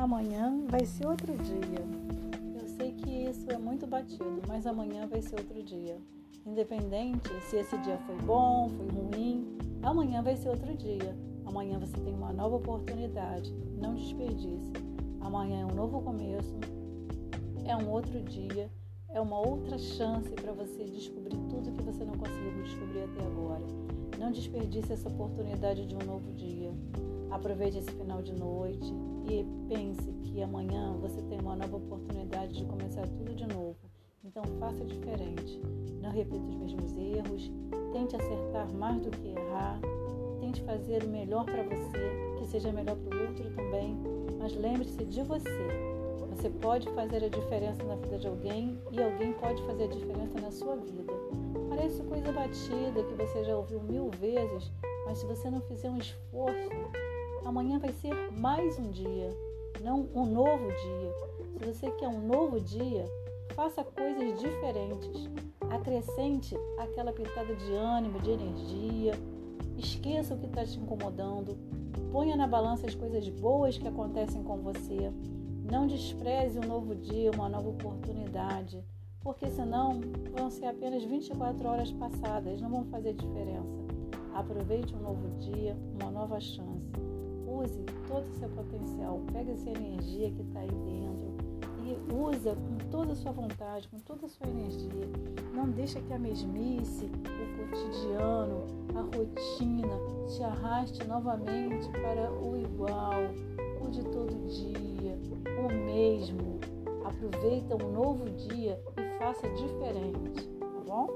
amanhã vai ser outro dia. Eu sei que isso é muito batido, mas amanhã vai ser outro dia. Independente se esse dia foi bom, foi ruim, amanhã vai ser outro dia. Amanhã você tem uma nova oportunidade. Não desperdice. Amanhã é um novo começo, é um outro dia, é uma outra chance para você descobrir tudo que você não conseguiu descobrir até agora. Não desperdice essa oportunidade de um novo dia. Aproveite esse final de noite e pense que amanhã você tem uma nova oportunidade de começar tudo de novo. Então faça diferente. Não repita os mesmos erros. Tente acertar mais do que errar. Tente fazer o melhor para você, que seja melhor para o outro também. Mas lembre-se de você. Você pode fazer a diferença na vida de alguém e alguém pode fazer a diferença na sua vida. Parece coisa batida que você já ouviu mil vezes, mas se você não fizer um esforço, amanhã vai ser mais um dia, não um novo dia. Se você quer um novo dia, faça coisas diferentes. Acrescente aquela pitada de ânimo, de energia. Esqueça o que está te incomodando. Ponha na balança as coisas boas que acontecem com você. Não despreze um novo dia, uma nova oportunidade, porque senão vão ser apenas 24 horas passadas, não vão fazer diferença. Aproveite um novo dia, uma nova chance. Use todo o seu potencial, pegue essa energia que está aí dentro e usa com toda a sua vontade, com toda a sua energia. Não deixa que a mesmice, o cotidiano, a rotina te arraste novamente para o igual, o de todo dia, o mesmo. Aproveita um novo dia e faça diferente, tá bom?